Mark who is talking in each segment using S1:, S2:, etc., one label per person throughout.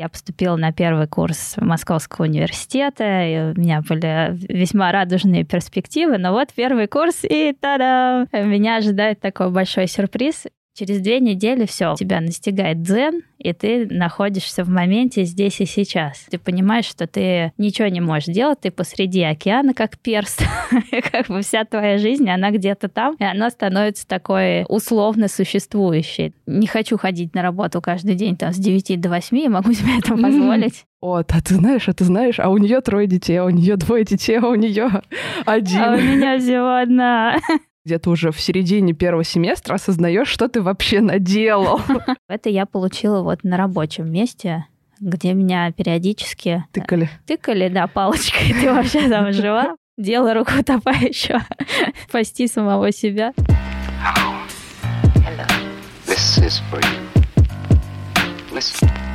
S1: Я поступила на первый курс Московского университета, и у меня были весьма радужные перспективы, но вот первый курс, и та-да! Меня ожидает такой большой сюрприз. Через две недели все, тебя настигает дзен, и ты находишься в моменте здесь и сейчас. Ты понимаешь, что ты ничего не можешь делать, ты посреди океана, как перст. как бы вся твоя жизнь, она где-то там, и она становится такой условно существующей. Не хочу ходить на работу каждый день там с 9 до 8, могу себе это позволить.
S2: Вот, а ты знаешь, а ты знаешь, а у нее трое детей, а у нее двое детей, а у нее один.
S1: А у меня всего одна
S2: где-то уже в середине первого семестра осознаешь, что ты вообще наделал.
S1: Это я получила вот на рабочем месте, где меня периодически...
S2: Тыкали.
S1: Тыкали, да, палочкой. Ты вообще там жива? Дело руку утопающего. Спасти самого себя. Hello. Hello. This is for you. Listen.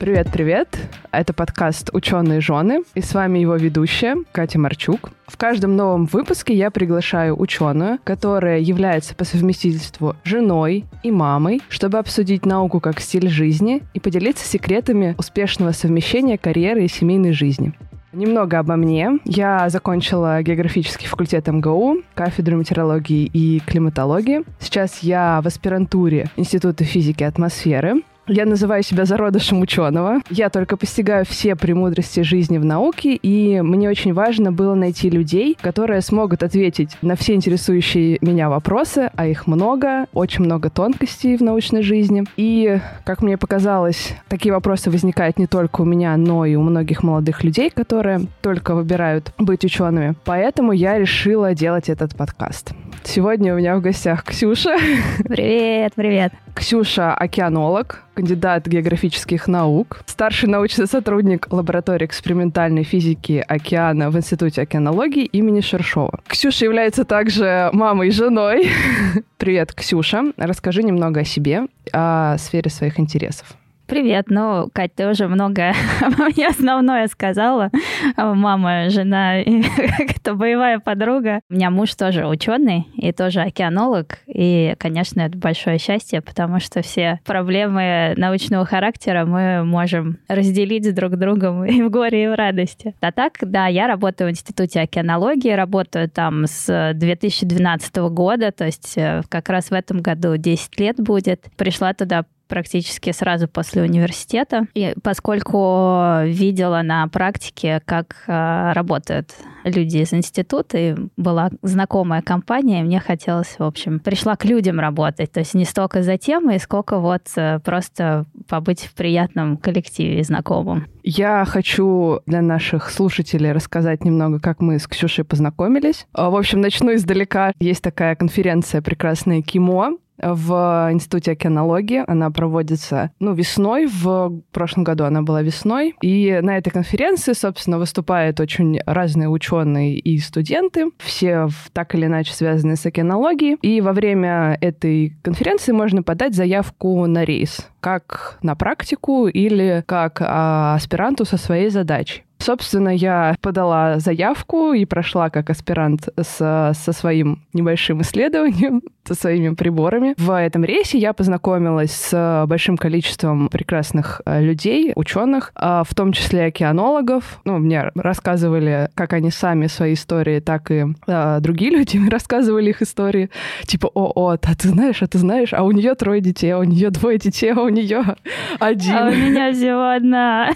S2: Привет-привет! Это подкаст «Ученые жены», и с вами его ведущая Катя Марчук. В каждом новом выпуске я приглашаю ученую, которая является по совместительству женой и мамой, чтобы обсудить науку как стиль жизни и поделиться секретами успешного совмещения карьеры и семейной жизни. Немного обо мне. Я закончила географический факультет МГУ, кафедру метеорологии и климатологии. Сейчас я в аспирантуре Института физики атмосферы. Я называю себя зародышем ученого. Я только постигаю все премудрости жизни в науке, и мне очень важно было найти людей, которые смогут ответить на все интересующие меня вопросы, а их много, очень много тонкостей в научной жизни. И, как мне показалось, такие вопросы возникают не только у меня, но и у многих молодых людей, которые только выбирают быть учеными. Поэтому я решила делать этот подкаст. Сегодня у меня в гостях Ксюша.
S1: Привет, привет.
S2: Ксюша — океанолог, кандидат географических наук, старший научный сотрудник лаборатории экспериментальной физики океана в Институте океанологии имени Шершова. Ксюша является также мамой и женой. Привет, Ксюша. Расскажи немного о себе, о сфере своих интересов.
S1: Привет. Ну, Кать, ты уже много мне основное сказала. Мама, жена, это боевая подруга. У меня муж тоже ученый и тоже океанолог. И, конечно, это большое счастье, потому что все проблемы научного характера мы можем разделить друг с другом и в горе, и в радости. А так, да, я работаю в Институте океанологии, работаю там с 2012 года, то есть э, как раз в этом году 10 лет будет. Пришла туда практически сразу после университета. И поскольку видела на практике, как э, работают люди из института, и была знакомая компания, и мне хотелось, в общем, пришла к людям работать. То есть не столько за темой, сколько вот э, просто побыть в приятном коллективе знакомым.
S2: Я хочу для наших слушателей рассказать немного, как мы с Ксюшей познакомились. В общем, начну издалека. Есть такая конференция «Прекрасное КИМО», в Институте океанологии. Она проводится, ну, весной. В прошлом году она была весной. И на этой конференции, собственно, выступают очень разные ученые и студенты. Все так или иначе связаны с океанологией. И во время этой конференции можно подать заявку на рейс как на практику или как а, аспиранту со своей задачей. Собственно, я подала заявку и прошла как аспирант с, со своим небольшим исследованием, со своими приборами. В этом рейсе я познакомилась с большим количеством прекрасных э, людей, ученых, а, в том числе океанологов. Ну, мне рассказывали, как они сами свои истории, так и а, другие люди рассказывали их истории. Типа, о, о, а ты знаешь, а ты знаешь, а у нее трое детей, а у нее двое детей, а у нее один.
S1: А у меня всего одна.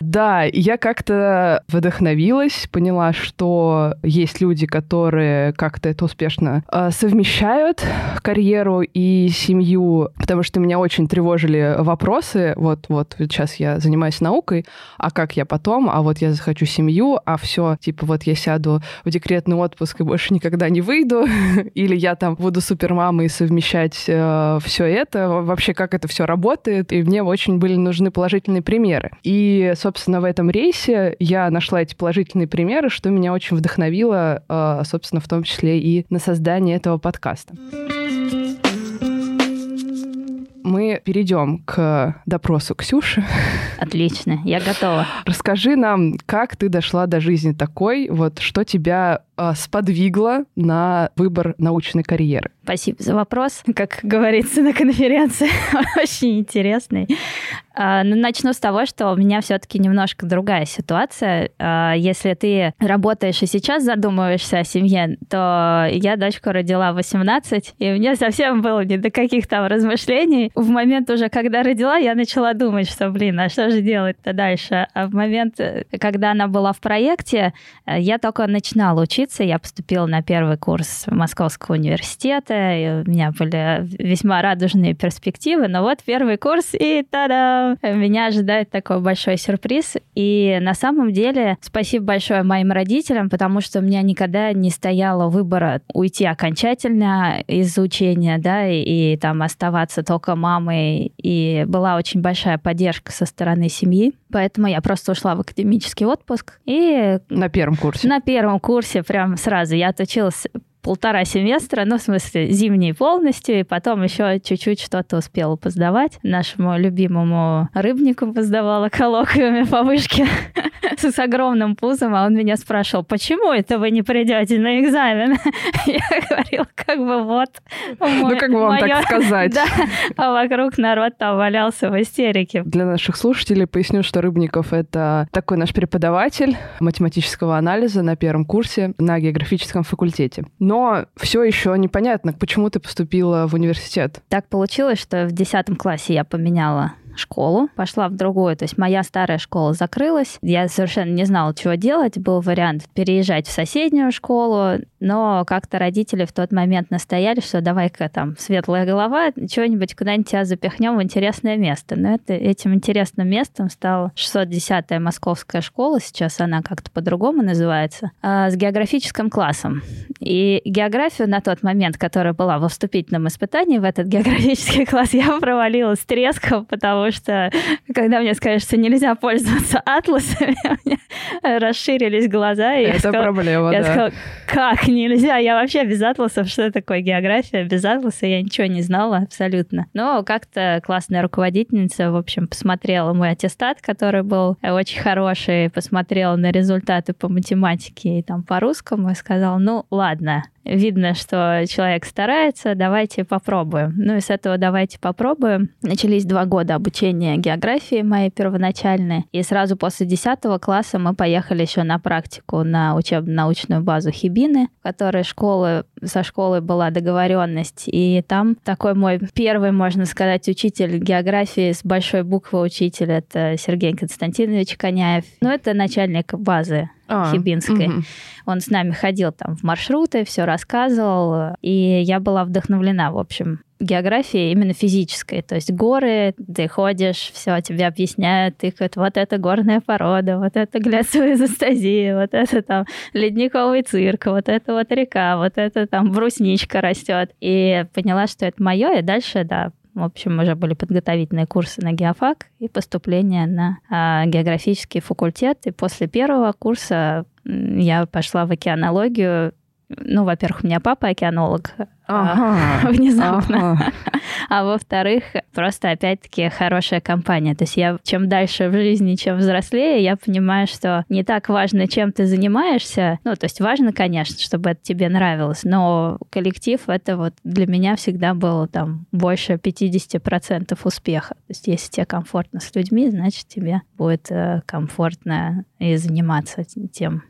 S2: Да, я как-то вдохновилась, поняла, что есть люди, которые как-то это успешно э, совмещают, карьеру и семью, потому что меня очень тревожили вопросы. Вот, вот сейчас я занимаюсь наукой, а как я потом? А вот я захочу семью, а все, типа, вот я сяду в декретный отпуск и больше никогда не выйду, или я там буду супермамой совмещать э, все это. Вообще, как это все работает? И мне очень были нужны положительные примеры. И, собственно, в этом рейсе я нашла эти положительные примеры, что меня очень вдохновило, а, собственно, в том числе и на создание этого подкаста. Мы перейдем к допросу Ксюши.
S1: Отлично, я готова.
S2: Расскажи нам, как ты дошла до жизни такой, вот что тебя э, сподвигло на выбор научной карьеры?
S1: Спасибо за вопрос. Как говорится на конференции, очень интересный. А, ну, начну с того, что у меня все-таки немножко другая ситуация. А, если ты работаешь и сейчас задумываешься о семье, то я дочку родила в 18, и мне совсем было не до каких там размышлений. В момент уже, когда родила, я начала думать, что, блин, а что же делать-то дальше? А в момент, когда она была в проекте, я только начинала учиться. Я поступила на первый курс Московского университета, и у меня были весьма радужные перспективы. Но вот первый курс, и та-да! меня ожидает такой большой сюрприз. И на самом деле спасибо большое моим родителям, потому что у меня никогда не стояло выбора уйти окончательно из учения, да, и, и там оставаться только мамой. И была очень большая поддержка со стороны семьи. Поэтому я просто ушла в академический отпуск. И
S2: на первом курсе?
S1: На первом курсе прям сразу. Я отучилась полтора семестра, ну, в смысле, зимний полностью, и потом еще чуть-чуть что-то успела поздавать. Нашему любимому рыбнику поздавала коллоквиуме по вышке с огромным пузом, а он меня спрашивал, почему это вы не придете на экзамен? Я говорила, как бы вот.
S2: Ну, как бы вам так сказать. Да,
S1: а вокруг народ там валялся в истерике.
S2: Для наших слушателей поясню, что Рыбников — это такой наш преподаватель математического анализа на первом курсе на географическом факультете. Но но все еще непонятно, почему ты поступила в университет.
S1: Так получилось, что в 10 классе я поменяла школу, пошла в другую. То есть моя старая школа закрылась. Я совершенно не знала, чего делать. Был вариант переезжать в соседнюю школу, но как-то родители в тот момент настояли, что давай-ка там светлая голова, что-нибудь куда-нибудь тебя запихнем в интересное место. Но это, этим интересным местом стала 610-я московская школа, сейчас она как-то по-другому называется, а, с географическим классом. И географию на тот момент, которая была во вступительном испытании в этот географический класс, я провалила с треском, потому потому что когда мне сказали, что нельзя пользоваться атласами, у меня расширились глаза.
S2: И Это сказала, проблема,
S1: я
S2: да.
S1: сказала, как нельзя? Я вообще без атласов, что такое география? Без атласа я ничего не знала абсолютно. Но как-то классная руководительница, в общем, посмотрела мой аттестат, который был очень хороший, посмотрела на результаты по математике и там по русскому и сказала, ну ладно, видно, что человек старается, давайте попробуем. Ну и с этого давайте попробуем. Начались два года обучения географии моей первоначальной, и сразу после 10 класса мы поехали еще на практику на учебно-научную базу Хибины, в которой школы, со школой была договоренность, и там такой мой первый, можно сказать, учитель географии с большой буквы учитель, это Сергей Константинович Коняев. Ну, это начальник базы а, Хибинской. Угу. Он с нами ходил там в маршруты, все рассказывал, и я была вдохновлена, в общем, географией именно физической. То есть горы, ты ходишь, все тебе объясняют, тыкают, вот это горная порода, вот это гляцевая застазия, вот это там ледниковый цирк, вот это вот река, вот это там брусничка растет. И поняла, что это мое, и дальше, да, в общем, уже были подготовительные курсы на геофак и поступление на а, географический факультет. И после первого курса я пошла в океанологию. Ну, во-первых, у меня папа океанолог, ага, внезапно. Ага. А во-вторых, просто опять-таки хорошая компания. То есть я чем дальше в жизни, чем взрослее, я понимаю, что не так важно, чем ты занимаешься. Ну, то есть важно, конечно, чтобы это тебе нравилось, но коллектив это вот для меня всегда было там больше 50% успеха. То есть если тебе комфортно с людьми, значит тебе будет э, комфортно и заниматься тем,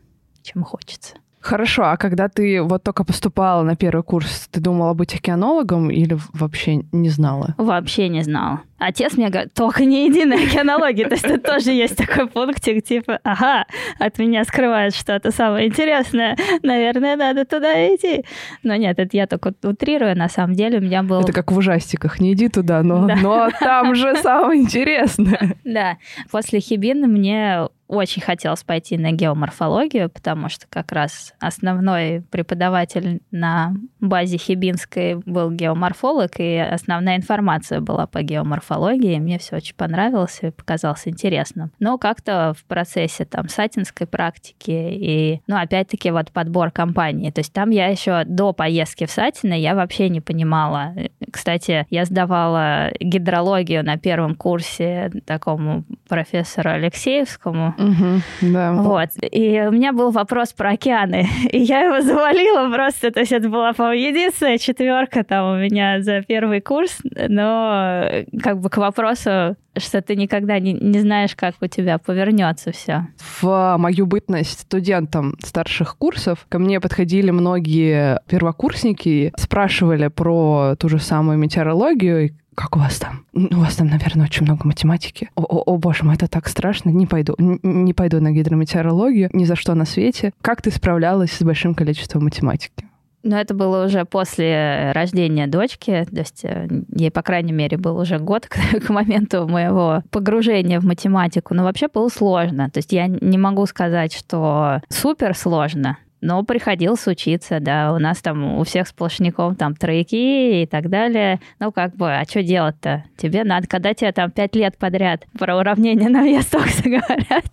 S1: чем хочется.
S2: Хорошо, а когда ты вот только поступала на первый курс, ты думала быть океанологом или вообще не знала?
S1: Вообще не знала. Отец мне говорит, только не иди на океанологию. То есть тут тоже есть такой пунктик, типа, ага, от меня скрывают что-то самое интересное, наверное, надо туда идти. Но нет, это я только утрирую, на самом деле у меня был...
S2: Это как в ужастиках, не иди туда, но, да. но там же самое интересное.
S1: Да, после Хибины мне очень хотелось пойти на геоморфологию, потому что как раз основной преподаватель на базе Хибинской был геоморфолог, и основная информация была по геоморфологии. Мне все очень понравилось и показалось интересным. Но как-то в процессе там сатинской практики и, ну, опять-таки, вот подбор компании. То есть там я еще до поездки в Сатино я вообще не понимала. Кстати, я сдавала гидрологию на первом курсе такому профессору Алексеевскому.
S2: Угу, да.
S1: Вот. И у меня был вопрос про океаны. И я его завалила просто. То есть это была, по-моему, единственная четверка там у меня за первый курс. Но как бы к вопросу что ты никогда не, не знаешь, как у тебя повернется все.
S2: В мою бытность студентом старших курсов ко мне подходили многие первокурсники, спрашивали про ту же самую метеорологию, как у вас там? У вас там, наверное, очень много математики. О, о, о боже мой, это так страшно. Не пойду. Не пойду на гидрометеорологию. Ни за что на свете. Как ты справлялась с большим количеством математики?
S1: Ну, это было уже после рождения дочки, то есть э, ей, по крайней мере, был уже год к, к моменту моего погружения в математику. Но вообще было сложно. То есть я не могу сказать, что супер сложно, но приходилось учиться, да. У нас там у всех сплошняков там тройки и так далее. Ну, как бы, а что делать-то? Тебе надо, когда тебе там пять лет подряд про уравнение на вес токса говорят,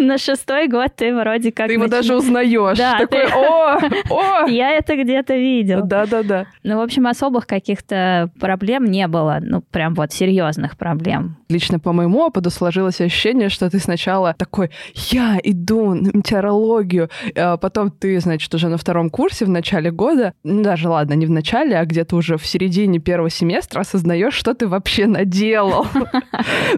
S1: на шестой год ты вроде как...
S2: Ты его даже узнаешь.
S1: Да,
S2: Такой, о, о!
S1: Я это где-то видел.
S2: Да-да-да.
S1: Ну, в общем, особых каких-то проблем не было. Ну, прям вот серьезных проблем.
S2: Лично по моему опыту сложилось ощущение, что ты сначала такой, я иду на метеорологию, а потом ты, значит, уже на втором курсе в начале года, ну, даже, ладно, не в начале, а где-то уже в середине первого семестра осознаешь, что ты вообще наделал.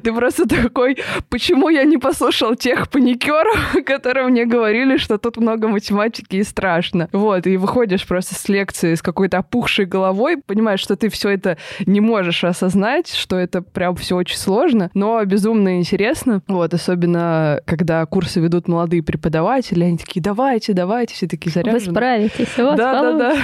S2: Ты просто такой, почему я не послушал тех паникеров, которые мне говорили, что тут много математики и страшно. Вот, и выходишь просто с лекции с какой-то опухшей головой, понимаешь, что ты все это не можешь осознать, что это прям все очень сложно, но безумно интересно. Вот, особенно, когда курсы ведут молодые преподаватели, они такие, давайте, давайте, все такие заряжены.
S1: Вы справитесь. Вот,
S2: да, да, да.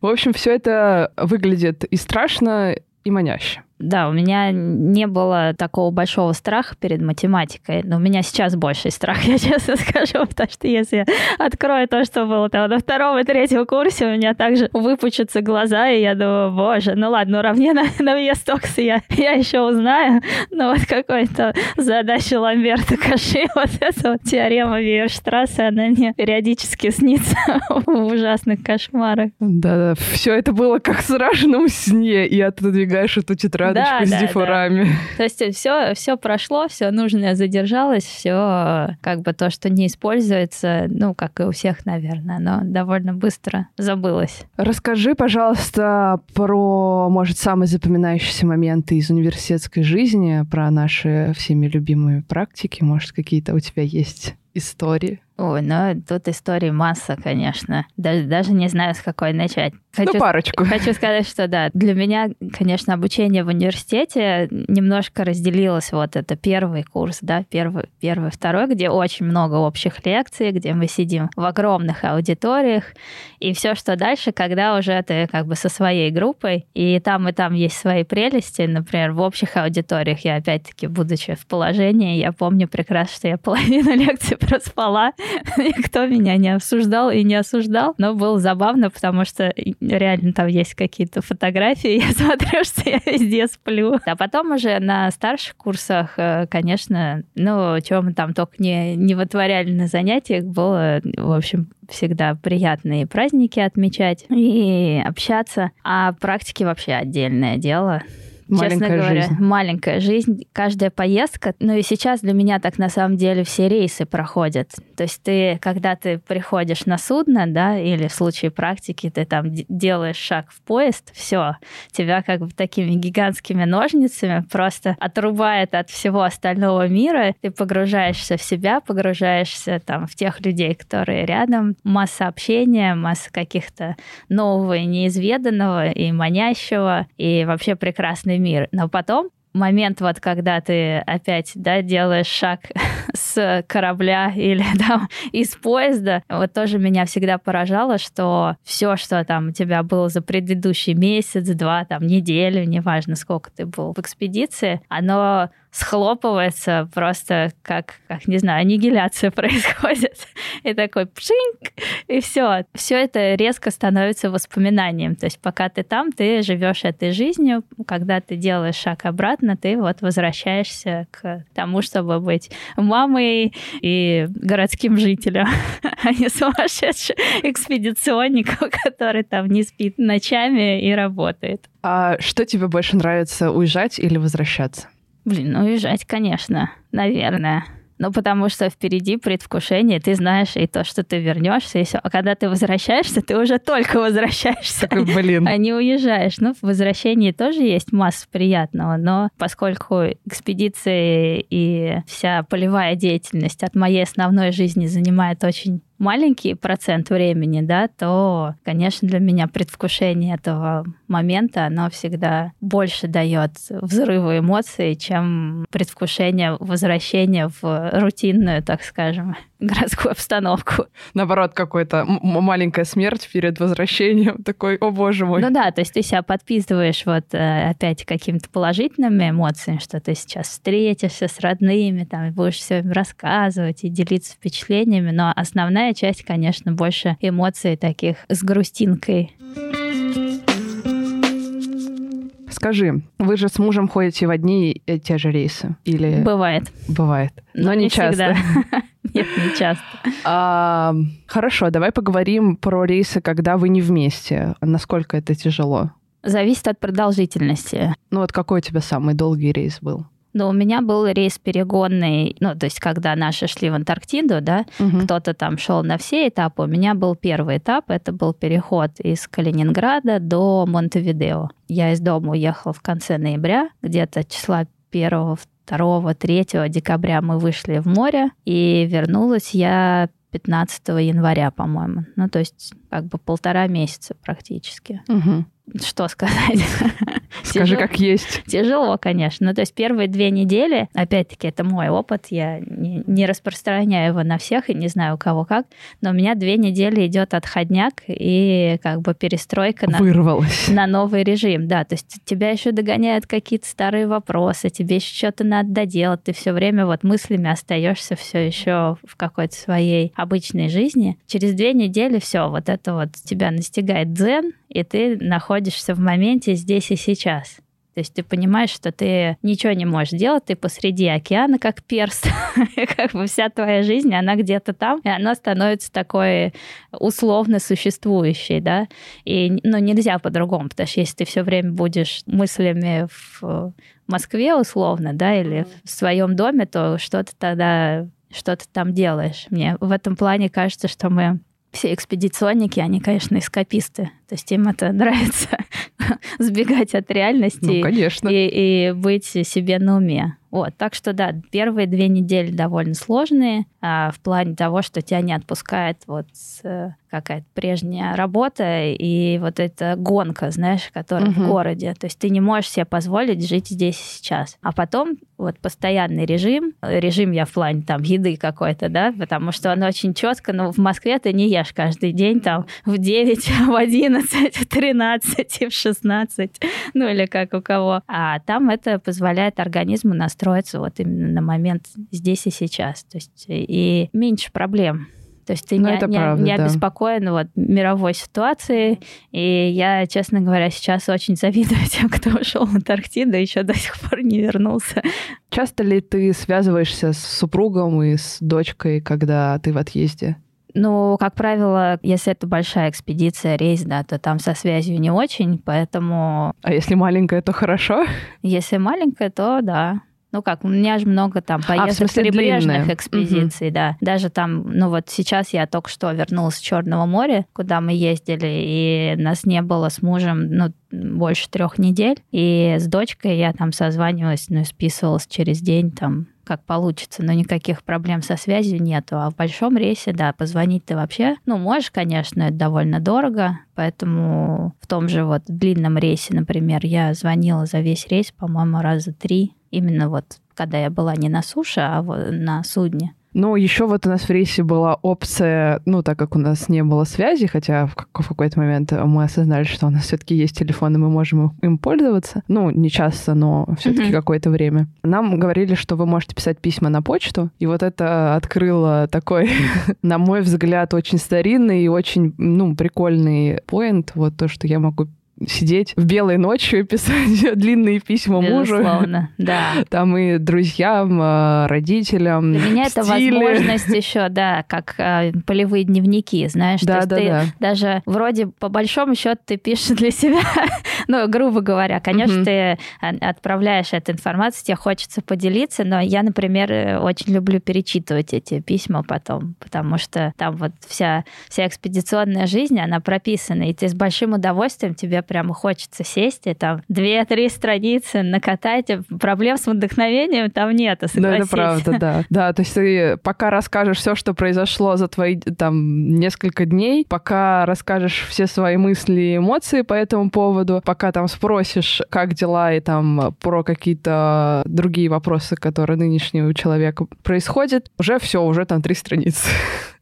S2: В общем, все это выглядит и страшно, и маняще.
S1: Да, у меня не было такого большого страха перед математикой, но у меня сейчас больший страх, я честно скажу, потому что если я открою то, что было там на втором и третьем курсе, у меня также выпучатся глаза, и я думаю, боже, ну ладно, уравнение на, на вес токса я, я еще узнаю, но вот какой-то задача Ламберта Каши, вот эта вот теорема Вейерштрассе, она мне периодически снится в ужасных кошмарах.
S2: Да, да, все это было как в страшном сне, и отодвигаешь эту тетрадь тетрадочку да, с да, дифурами. Да.
S1: То есть все, все прошло, все нужное задержалось, все как бы то, что не используется, ну, как и у всех, наверное, но довольно быстро забылось.
S2: Расскажи, пожалуйста, про, может, самые запоминающиеся моменты из университетской жизни, про наши всеми любимые практики, может, какие-то у тебя есть истории?
S1: Ой, ну тут истории масса, конечно. Даже, даже не знаю, с какой начать.
S2: Хочу, ну, парочку.
S1: Хочу сказать, что да, для меня, конечно, обучение в университете немножко разделилось. Вот это первый курс, да, первый, первый, второй, где очень много общих лекций, где мы сидим в огромных аудиториях, и все, что дальше, когда уже ты как бы со своей группой, и там и там есть свои прелести. Например, в общих аудиториях я опять-таки, будучи в положении, я помню прекрасно, что я половину лекции проспала, никто меня не обсуждал и не осуждал, но было забавно, потому что реально там есть какие-то фотографии, я смотрю, что я везде сплю. А потом уже на старших курсах, э, конечно, ну, чего мы там только не, не вытворяли на занятиях, было, в общем, всегда приятные праздники отмечать и общаться. А практики вообще отдельное дело. Маленькая честно говоря, жизнь. маленькая жизнь, каждая поездка. Ну и сейчас для меня так на самом деле все рейсы проходят. То есть ты, когда ты приходишь на судно, да, или в случае практики ты там делаешь шаг в поезд, все, тебя как бы такими гигантскими ножницами просто отрубает от всего остального мира. Ты погружаешься в себя, погружаешься там в тех людей, которые рядом. Масса общения, масса каких-то нового и неизведанного и манящего, и вообще прекрасный мир. Но потом момент, вот когда ты опять да, делаешь шаг с корабля или там из поезда, вот тоже меня всегда поражало, что все, что там у тебя было за предыдущий месяц, два, там, неделю, неважно, сколько ты был в экспедиции, оно схлопывается просто как, как не знаю, аннигиляция происходит. И такой пшинк, и все. Все это резко становится воспоминанием. То есть пока ты там, ты живешь этой жизнью. Когда ты делаешь шаг обратно, ты вот возвращаешься к тому, чтобы быть мамой и городским жителем, а не сумасшедшим экспедиционником, который там не спит ночами и работает.
S2: А что тебе больше нравится, уезжать или возвращаться?
S1: Блин, ну уезжать, конечно, наверное. Ну, потому что впереди предвкушение, ты знаешь и то, что ты вернешься, и все. А когда ты возвращаешься, ты уже только возвращаешься,
S2: Такой, блин.
S1: а не уезжаешь. Ну, в возвращении тоже есть масса приятного, но поскольку экспедиции и вся полевая деятельность от моей основной жизни занимает очень маленький процент времени, да, то, конечно, для меня предвкушение этого момента, оно всегда больше дает взрывы эмоций, чем предвкушение возвращения в рутинную, так скажем, городскую обстановку.
S2: Наоборот, какой-то маленькая смерть перед возвращением. Такой, о боже мой.
S1: Ну да, то есть ты себя подписываешь вот э, опять какими-то положительными эмоциями, что ты сейчас встретишься с родными, там, и будешь все им рассказывать и делиться впечатлениями, но основная часть, конечно, больше эмоций таких с грустинкой.
S2: Скажи, вы же с мужем ходите в одни и те же рейсы? Или
S1: Бывает.
S2: бывает? Но, не, часто.
S1: всегда. Нет, не часто.
S2: А, хорошо, давай поговорим про рейсы, когда вы не вместе. Насколько это тяжело?
S1: Зависит от продолжительности.
S2: Ну вот какой у тебя самый долгий рейс был?
S1: Но у меня был рейс перегонный, ну, то есть, когда наши шли в Антарктиду, да,
S2: Мгм.
S1: кто-то там шел на все этапы. У меня был первый этап, это был переход из Калининграда до Монтевидео. Я из дома уехала в конце ноября, где-то числа 1, 2, 3 декабря мы вышли в море, и вернулась я 15 января, по-моему. Ну, то есть как бы полтора месяца практически.
S2: Мгм.
S1: Что сказать?
S2: Скажи,
S1: Тяжело.
S2: как есть.
S1: Тяжело, конечно. Ну, то есть первые две недели, опять-таки, это мой опыт, я не, не распространяю его на всех и не знаю у кого как, но у меня две недели идет отходняк и как бы перестройка на,
S2: Вырвалась.
S1: на новый режим. Да, то есть тебя еще догоняют какие-то старые вопросы, тебе еще что-то надо доделать, ты все время вот мыслями остаешься все еще в какой-то своей обычной жизни. Через две недели все, вот это вот тебя настигает дзен, и ты находишься в моменте здесь и сейчас. То есть ты понимаешь, что ты ничего не можешь делать, ты посреди океана, как перст. Как бы вся твоя жизнь, она где-то там, и она становится такой условно существующей, да. И ну, нельзя по-другому, потому что если ты все время будешь мыслями в Москве условно, да, или в своем доме, то что ты тогда что ты там делаешь. Мне в этом плане кажется, что мы все экспедиционники, они, конечно, эскаписты. То есть им это нравится сбегать от реальности
S2: Ну, конечно.
S1: и, и быть себе на уме. Вот, так что да, первые две недели довольно сложные а, в плане того, что тебя не отпускает вот э, какая-то прежняя работа и вот эта гонка, знаешь, которая
S2: Мгм.
S1: в городе. То есть ты не можешь себе позволить жить здесь и сейчас. А потом вот постоянный режим, режим я в плане там еды какой-то, да, потому что он очень четко, но в Москве ты не ешь каждый день там в 9, в 11, в 13 и в 16, ну или как у кого. А там это позволяет организму настроиться вот именно на момент здесь и сейчас. То есть и меньше проблем. То есть ты
S2: Ну,
S1: не,
S2: это
S1: не-
S2: правда,
S1: не
S2: да.
S1: обеспокоен вот мировой ситуацией. И я, честно говоря, сейчас очень завидую тем, кто ушел в Антарктиду и еще до сих пор не вернулся.
S2: Часто ли ты связываешься с супругом и с дочкой, когда ты в отъезде?
S1: Ну, как правило, если это большая экспедиция, рейс, да, то там со связью не очень, поэтому
S2: А если маленькая, то хорошо?
S1: если маленькая, то да. Ну как, у меня же много там поездок
S2: А, смысле,
S1: прибрежных
S2: длинные.
S1: экспедиций, да. Даже там, ну вот сейчас я только что вернулась с Черного моря, куда мы ездили, и нас не было с мужем, ну, больше трех недель. И с дочкой я там созванивалась, ну, списывалась через день там как получится, но никаких проблем со связью нету. А в большом рейсе, да, позвонить ты вообще, ну, можешь, конечно, это довольно дорого, поэтому в том же вот длинном рейсе, например, я звонила за весь рейс, по-моему, раза три, именно вот когда я была не на суше, а вот на судне.
S2: Ну, еще вот у нас в рейсе была опция, ну, так как у нас не было связи, хотя в, как- в какой-то момент мы осознали, что у нас все-таки есть телефон, и мы можем им пользоваться. Ну, не часто, но все-таки
S1: Мгм.
S2: какое-то время. Нам говорили, что вы можете писать письма на почту, и вот это открыло такой, на мой взгляд, очень старинный и очень, ну, прикольный поинт, вот то, что я могу сидеть в белой ночью и писать длинные письма мужу.
S1: Безусловно, да.
S2: Там и друзьям, э, родителям.
S1: Для меня это
S2: стиле.
S1: возможность еще, да, как э, полевые дневники, знаешь.
S2: Да, да,
S1: ты
S2: да.
S1: даже вроде по большому счету ты пишешь для себя, ну, грубо говоря. Конечно,
S2: Мгм.
S1: ты а- отправляешь эту информацию, тебе хочется поделиться, но я, например, э, очень люблю перечитывать эти письма потом, потому что там вот вся, вся экспедиционная жизнь, она прописана, и ты с большим удовольствием, тебе прямо хочется сесть и там две-три страницы накатать, проблем с вдохновением там нету,
S2: Ну, это
S1: согласись.
S2: правда, да. Да, то есть ты пока расскажешь все, что произошло за твои там несколько дней, пока расскажешь все свои мысли и эмоции по этому поводу, пока там спросишь, как дела, и там про какие-то другие вопросы, которые нынешнего человека происходят, уже все, уже там три страницы.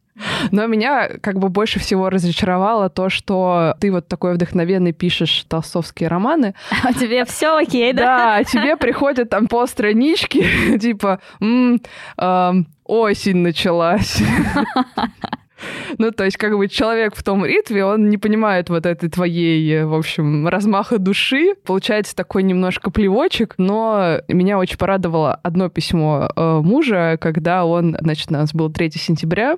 S2: Но меня как бы больше всего разочаровало то, что ты вот такой вдохновенный пишешь толстовские романы,
S1: А тебе все окей, да?
S2: да, а тебе приходят там полстранички, типа, «М, ам, осень началась. Ну, то есть, как бы человек в том ритме, он не понимает вот этой твоей, в общем, размаха души. Получается такой немножко плевочек, но меня очень порадовало одно письмо э, мужа, когда он, значит, у нас был 3 сентября,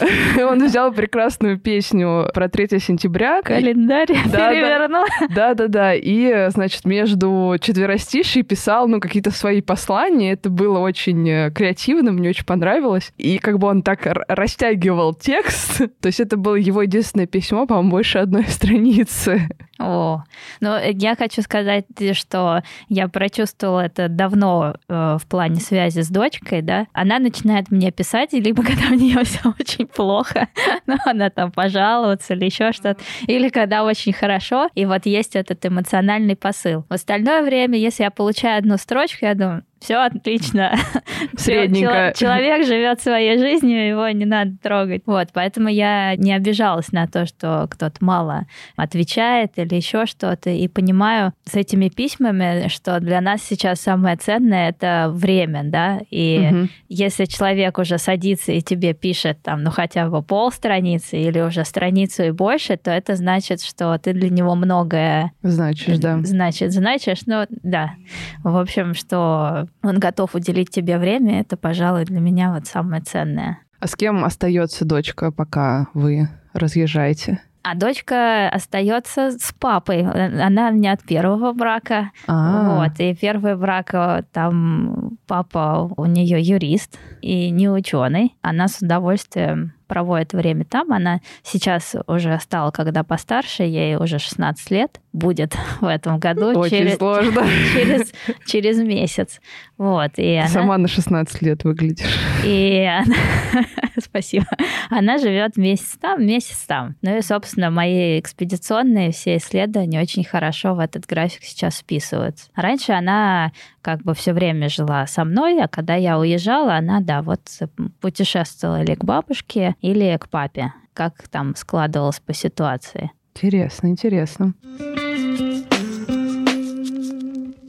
S2: он взял прекрасную песню про 3 сентября.
S1: Календарь
S2: Да, да.
S1: переверну.
S2: Да-да-да, и, значит, между четверостишей писал, ну, какие-то свои послания. Это было очень э, креативно, мне очень понравилось. И как бы он так растягивал текст. То есть это было его единственное письмо, по-моему, больше одной страницы.
S1: О, ну я хочу сказать, что я прочувствовала это давно э, в плане связи с дочкой, да. Она начинает мне писать, и либо когда у нее все очень плохо, ну, она там пожаловаться или еще что-то, или когда очень хорошо, и вот есть этот эмоциональный посыл. В остальное время, если я получаю одну строчку, я думаю, все отлично.
S2: Средненько.
S1: Чело- Человек живет своей жизнью, его не надо трогать. Вот, поэтому я не обижалась на то, что кто-то мало отвечает или еще что-то. И понимаю с этими письмами, что для нас сейчас самое ценное это время, да. И
S2: Мгм.
S1: если человек уже садится и тебе пишет там, ну хотя бы полстраницы или уже страницу и больше, то это значит, что ты для него многое
S2: Значит, да.
S1: Значит, значишь, ну да. В общем, что он готов уделить тебе время, это, пожалуй, для меня вот самое ценное.
S2: А с кем остается дочка, пока вы разъезжаете?
S1: А дочка остается с папой. Она меня от первого брака.
S2: А,
S1: Вот. И первый брак э, там папа у нее юрист и не ученый. Она с удовольствием проводит время там. Она сейчас уже стала, когда постарше, ей уже 16 лет будет в этом году.
S2: Очень
S1: через,
S2: сложно.
S1: через, через месяц. Вот. И она,
S2: сама на 16 лет выглядишь.
S1: и она, спасибо, она живет месяц там, месяц там. Ну и, собственно, мои экспедиционные все исследования очень хорошо в этот график сейчас вписываются. Раньше она как бы все время жила со мной, а когда я уезжала, она, да, вот путешествовала или к бабушке, или к папе, как там складывалось по ситуации.
S2: Интересно, интересно.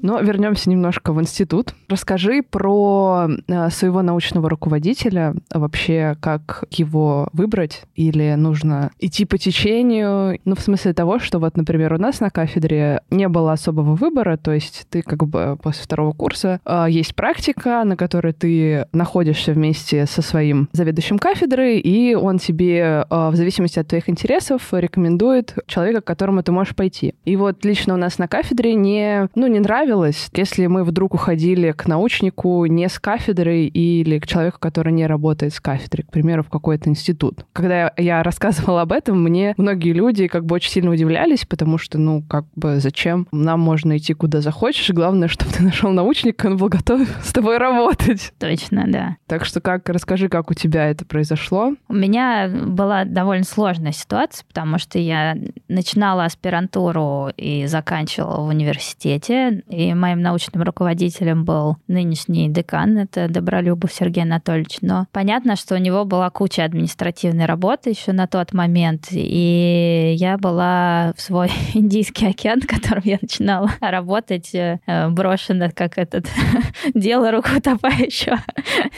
S2: Но вернемся немножко в институт. Расскажи про э, своего научного руководителя, вообще как его выбрать, или нужно идти по течению, ну, в смысле того, что вот, например, у нас на кафедре не было особого выбора, то есть ты как бы после второго курса э, есть практика, на которой ты находишься вместе со своим заведующим кафедры, и он тебе э, в зависимости от твоих интересов рекомендует человека, к которому ты можешь пойти. И вот лично у нас на кафедре не, ну, не нравилось, если мы вдруг уходили к научнику не с кафедры или к человеку, который не работает с кафедрой, к примеру, в какой-то институт. Когда я- рассказывала об этом, мне многие люди как бы очень сильно удивлялись, потому что, ну, как бы зачем? Нам можно идти куда захочешь, главное, чтобы ты нашел научника, он был готов с тобой работать.
S1: Точно, да.
S2: Так что как, расскажи, как у тебя это произошло.
S1: У меня была довольно сложная ситуация, потому что я начинала аспирантуру и заканчивала в университете. и моим научным руководителем был нынешний декан, это Добролюбов Сергей Анатольевич. Но понятно, что у него была куча административной работы еще на тот момент, и я была в свой Индийский океан, в котором я начинала работать, э, брошена как этот дело руку утопающего,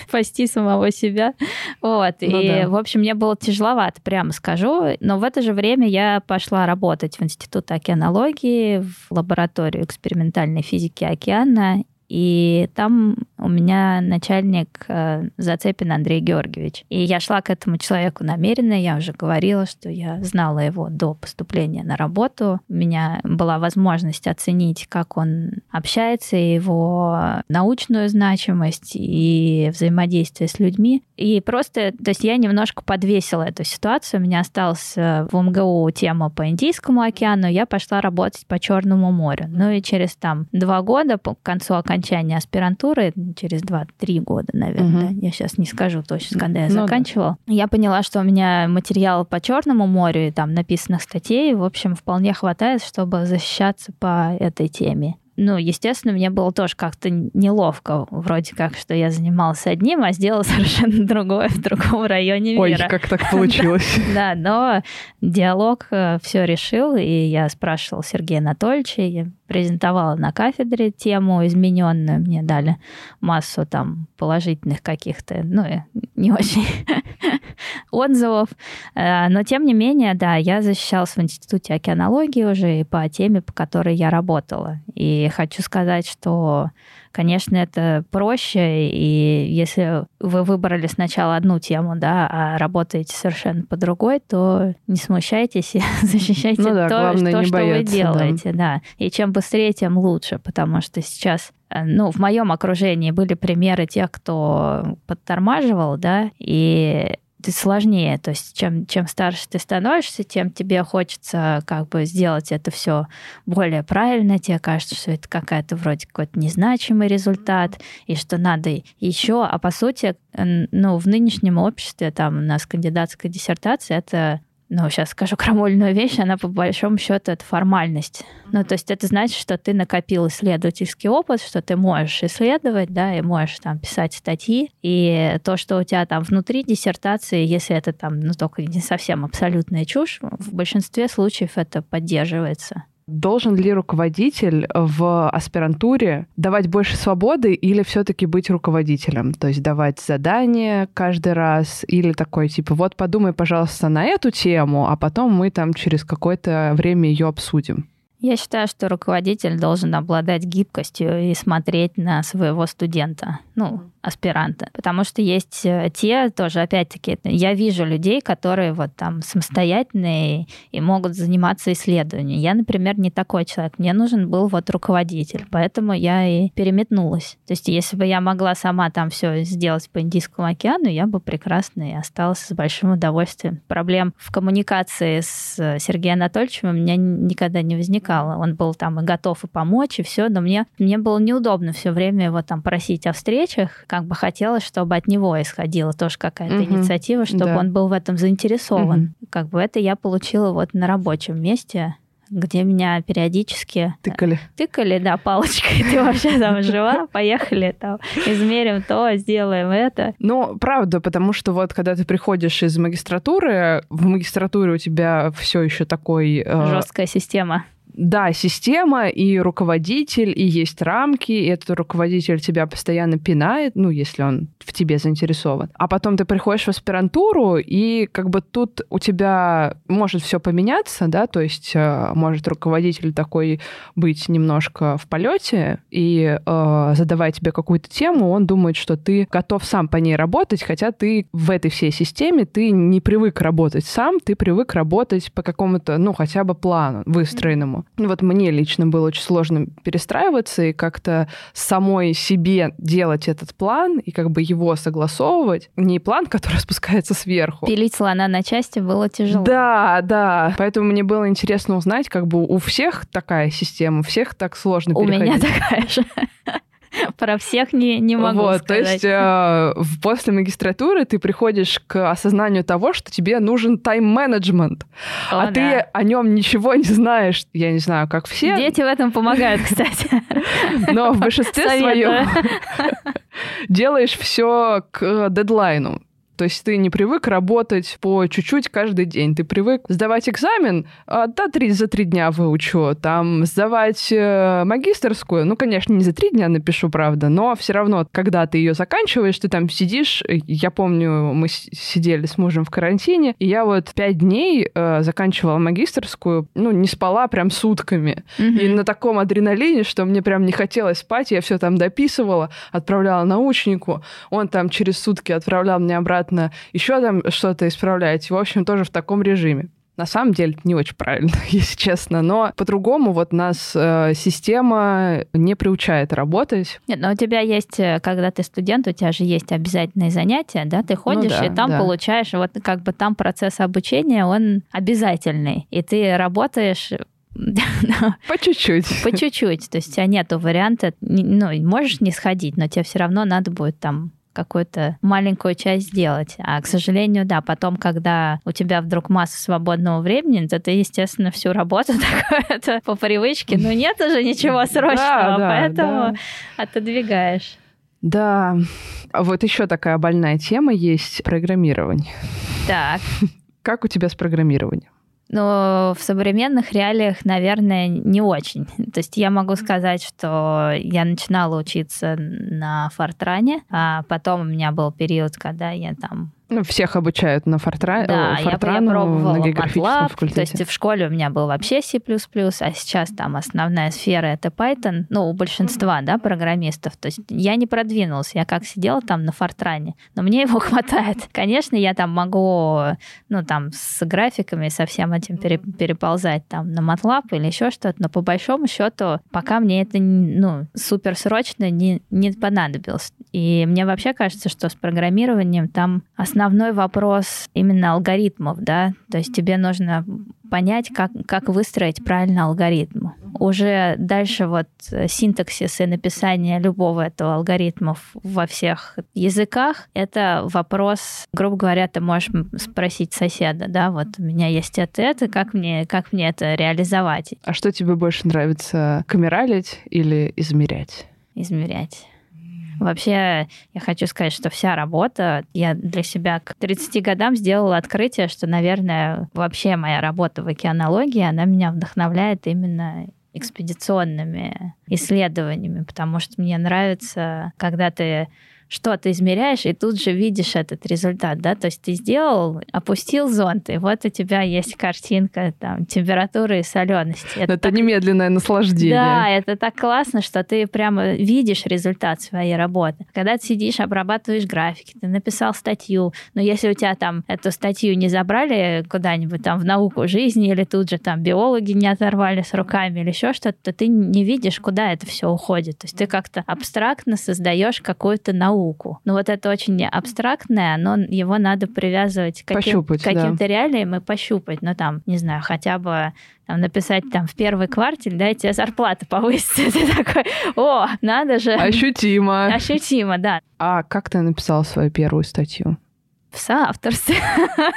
S1: спасти самого себя. Вот. Ну, и, да. в общем, мне было тяжеловато, прямо скажу. Но в это же время я пошла работать в Институт океанологии, в лабораторию экспериментальной физики океана. И там у меня начальник э, Зацепин Андрей Георгиевич. И я шла к этому человеку намеренно. Я уже говорила, что я знала его до поступления на работу. У меня была возможность оценить, как он общается, его научную значимость и взаимодействие с людьми. И просто, то есть я немножко подвесила эту ситуацию. У меня осталась в МГУ тема по Индийскому океану. Я пошла работать по Черному морю. Ну и через там два года, по концу окончания аспирантуры, через 2-3 года, наверное, угу. да, я сейчас не скажу точно, когда я ну, заканчивала, да. я поняла, что у меня материал по Черному морю, и там написанных статей, в общем, вполне хватает, чтобы защищаться по этой теме ну, естественно, мне было тоже как-то неловко, вроде как, что я занималась одним, а сделала совершенно другое в другом районе мира.
S2: Ой, как так получилось.
S1: Да, но диалог э, все решил, и я спрашивала Сергея Анатольевича, презентовала на кафедре тему измененную, мне дали массу там положительных каких-то, ну, не очень отзывов. Э, но, тем не менее, да, я защищалась в Институте океанологии уже и по теме, по которой я работала. И хочу сказать, что, конечно, это проще, и если вы выбрали сначала одну тему, да, а работаете совершенно по другой, то не смущайтесь и защищайте ну да, то, то что бояться, вы делаете, да. да. И чем быстрее, тем лучше, потому что сейчас э, ну, в моем окружении были примеры тех, кто подтормаживал, да, и ты сложнее. То есть чем, чем старше ты становишься, тем тебе хочется как бы сделать это все более правильно. Тебе кажется, что это какая-то вроде какой-то незначимый результат, и что надо еще. А по сути, ну, в нынешнем обществе, там у нас кандидатская диссертация, это ну, сейчас скажу крамольную вещь, она по большому счету это формальность. Ну, то есть это значит, что ты накопил исследовательский опыт, что ты можешь исследовать, да, и можешь там писать статьи, и то, что у тебя там внутри диссертации, если это там, ну, только не совсем абсолютная чушь, в большинстве случаев это поддерживается.
S2: Должен ли руководитель в аспирантуре давать больше свободы или все-таки быть руководителем? То есть давать задания каждый раз или такой типа вот подумай, пожалуйста, на эту тему, а потом мы там через какое-то время ее обсудим.
S1: Я считаю, что руководитель должен обладать гибкостью и смотреть на своего студента, ну, аспиранта. Потому что есть э, те тоже, опять-таки, я вижу людей, которые вот там самостоятельные и могут заниматься исследованием. Я, например, не такой человек. Мне нужен был вот руководитель, поэтому я и переметнулась. То есть если бы я могла сама там все сделать по Индийскому океану, я бы прекрасно и осталась с большим удовольствием. Проблем в коммуникации с э, Сергеем Анатольевичем у меня никогда не возникало. Он был там и готов и помочь, и все, но мне, мне было неудобно все время его там просить о встречах, как бы хотелось, чтобы от него исходила тоже какая-то угу. инициатива, чтобы да. он был в этом заинтересован. Угу. Как бы это я получила вот на рабочем месте где меня периодически
S2: тыкали.
S1: Тыкали, да, палочкой. Ты вообще там жива? Поехали, там, измерим то, сделаем это.
S2: Ну, правда, потому что вот когда ты приходишь из магистратуры, в магистратуре у тебя все еще такой...
S1: Э... Жесткая система
S2: да, система и руководитель, и есть рамки, и этот руководитель тебя постоянно пинает, ну, если он в тебе заинтересован. А потом ты приходишь в аспирантуру, и как бы тут у тебя может все поменяться, да, то есть э, может руководитель такой быть немножко в полете и э, задавая тебе какую-то тему, он думает, что ты готов сам по ней работать, хотя ты в этой всей системе, ты не привык работать сам, ты привык работать по какому-то, ну, хотя бы плану выстроенному. Вот мне лично было очень сложно перестраиваться и как-то самой себе делать этот план и как бы его согласовывать. Не план, который спускается сверху.
S1: Пилить слона на части было тяжело.
S2: Да, да. Поэтому мне было интересно узнать, как бы у всех такая система, у всех так сложно
S1: у переходить. У меня такая же. Про всех не, не могу
S2: вот,
S1: сказать.
S2: То есть э, после магистратуры ты приходишь к осознанию того, что тебе нужен тайм-менеджмент, а
S1: да.
S2: ты о нем ничего не знаешь. Я не знаю, как все.
S1: Дети в этом помогают, кстати.
S2: Но в большинстве своем делаешь все к дедлайну. То есть ты не привык работать по чуть-чуть каждый день. Ты привык сдавать экзамен, а, да, три, за три дня выучу. Там сдавать э, магистрскую, ну, конечно, не за три дня напишу, правда, но все равно, когда ты ее заканчиваешь, ты там сидишь. Я помню, мы сидели с мужем в карантине, и я вот пять дней э, заканчивала магистрскую, ну, не спала прям сутками. Mm-hmm. И на таком адреналине, что мне прям не хотелось спать, я все там дописывала, отправляла научнику, он там через сутки отправлял мне обратно обратно, еще там что-то исправлять. В общем, тоже в таком режиме. На самом деле не очень правильно, если честно, но по-другому вот нас э, система не приучает работать.
S1: Нет, но у тебя есть, э, когда ты студент, у тебя же есть обязательные занятия, да, ты ходишь ну, да, и там да. получаешь, вот как бы там процесс обучения, он обязательный, и ты работаешь
S2: по чуть-чуть.
S1: По чуть-чуть. То есть у тебя нету варианта, ну, можешь не сходить, но тебе все равно надо будет там какую-то маленькую часть сделать. А, к сожалению, да, потом, когда у тебя вдруг масса свободного времени, то ты, естественно, всю работу такое по привычке. Ну, нет уже ничего срочного, поэтому отодвигаешь.
S2: Да. Вот еще такая больная тема есть программирование.
S1: Так.
S2: Как у тебя с программированием?
S1: Но в современных реалиях, наверное, не очень. То есть я могу сказать, что я начинала учиться на Фортране, а потом у меня был период, когда я там
S2: ну, всех обучают на Фортра...
S1: да,
S2: Фортрану,
S1: я, я пробовала
S2: на географическом
S1: MATLAB,
S2: факультете.
S1: То есть в школе у меня был вообще C++, а сейчас там основная сфера — это Python, ну, у большинства, да, программистов. То есть я не продвинулась, я как сидела там на Фортране, но мне его хватает. Конечно, я там могу, ну, там, с графиками, со всем этим переползать там на MATLAB или еще что-то, но по большому счету пока мне это, ну, супер срочно не, не понадобилось. И мне вообще кажется, что с программированием там основная основной вопрос именно алгоритмов, да, то есть тебе нужно понять, как, как выстроить правильно алгоритм. Уже дальше вот синтаксис и написание любого этого алгоритма во всех языках, это вопрос, грубо говоря, ты можешь спросить соседа, да, вот у меня есть это, это, как мне, как мне это реализовать?
S2: А что тебе больше нравится, камералить или измерять?
S1: Измерять. Вообще, я хочу сказать, что вся работа, я для себя к 30 годам сделала открытие, что, наверное, вообще моя работа в океанологии, она меня вдохновляет именно экспедиционными исследованиями, потому что мне нравится, когда ты что-то измеряешь, и тут же видишь этот результат, да, то есть ты сделал, опустил зонт, и вот у тебя есть картинка там температуры и солености.
S2: Это, это так... немедленное наслаждение.
S1: Да, это так классно, что ты прямо видишь результат своей работы. Когда ты сидишь, обрабатываешь графики, ты написал статью, но если у тебя там эту статью не забрали куда-нибудь там в науку жизни, или тут же там биологи не оторвали с руками или еще что-то, то ты не видишь, куда это все уходит. То есть ты как-то абстрактно создаешь какую-то науку, науку. Но вот это очень абстрактное, но его надо привязывать к каким, каким-то да. реалиям и пощупать. Ну, там, не знаю, хотя бы там, написать там в первый квартал, да, тебе зарплата повысится. Ты такой, о, надо же.
S2: Ощутимо.
S1: Ощутимо, да.
S2: А как ты написал свою первую статью?
S1: В соавторстве.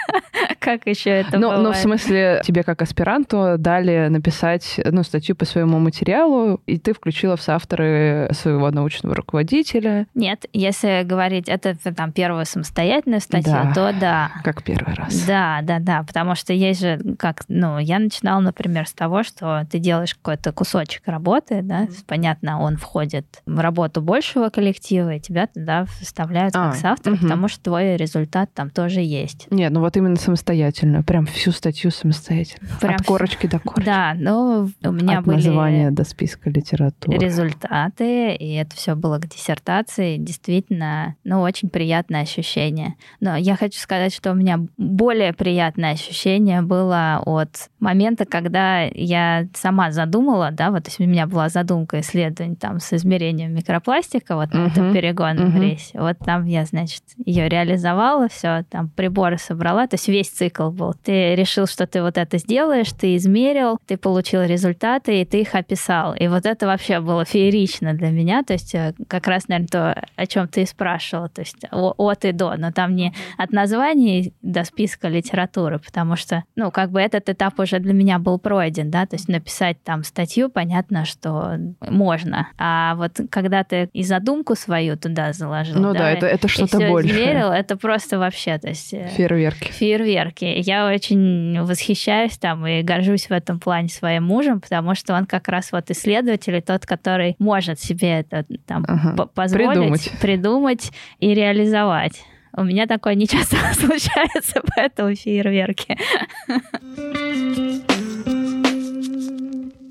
S1: как еще это
S2: ну,
S1: бывает?
S2: Ну, в смысле, тебе как аспиранту дали написать ну, статью по своему материалу, и ты включила в соавторы своего научного руководителя.
S1: Нет, если говорить, это там первая самостоятельная статья, да, то да.
S2: Как первый раз.
S1: Да, да, да, потому что есть же, как, ну, я начинала, например, с того, что ты делаешь какой-то кусочек работы, да, понятно, он входит в работу большего коллектива, и тебя туда вставляют а, как соавтор, угу. потому что твой результат там тоже есть.
S2: Нет, ну вот именно самостоятельно, прям всю статью самостоятельно. Прям От корочки до корочки.
S1: Да, ну у меня
S2: От
S1: были...
S2: названия до списка литературы.
S1: Результаты, и это все было к диссертации. Действительно, ну, очень приятное ощущение. Но я хочу сказать, что у меня более приятное ощущение было от момента, когда я сама задумала, да, вот то есть у меня была задумка исследований там с измерением микропластика вот на uh-huh. этом перегонном uh-huh. рейсе. Вот там я, значит, ее реализовала, все, там приборы собрала, то есть весь цикл был. Ты решил, что ты вот это сделаешь, ты измерил, ты получил результаты, и ты их описал. И вот это вообще было феерично для меня, то есть э, как раз, наверное, то, о чем ты и спрашивала, то есть от и до, но там не от названий до списка литературы, потому что, ну, как бы этот этап уже для меня был пройден, да, то есть написать там статью, понятно, что можно, а вот когда ты и задумку свою туда заложил,
S2: ну да, да это, это что-то большее.
S1: Измерил, это просто вообще, то есть... Э,
S2: фейерверки.
S1: Фейерверки. Я очень восхищаюсь там и горжусь в этом плане своим мужем, потому что он как раз вот исследователь, и тот, который может себе это там ага. позволить, придумать. придумать и реализовать. У меня такое не часто случается, поэтому фейерверки.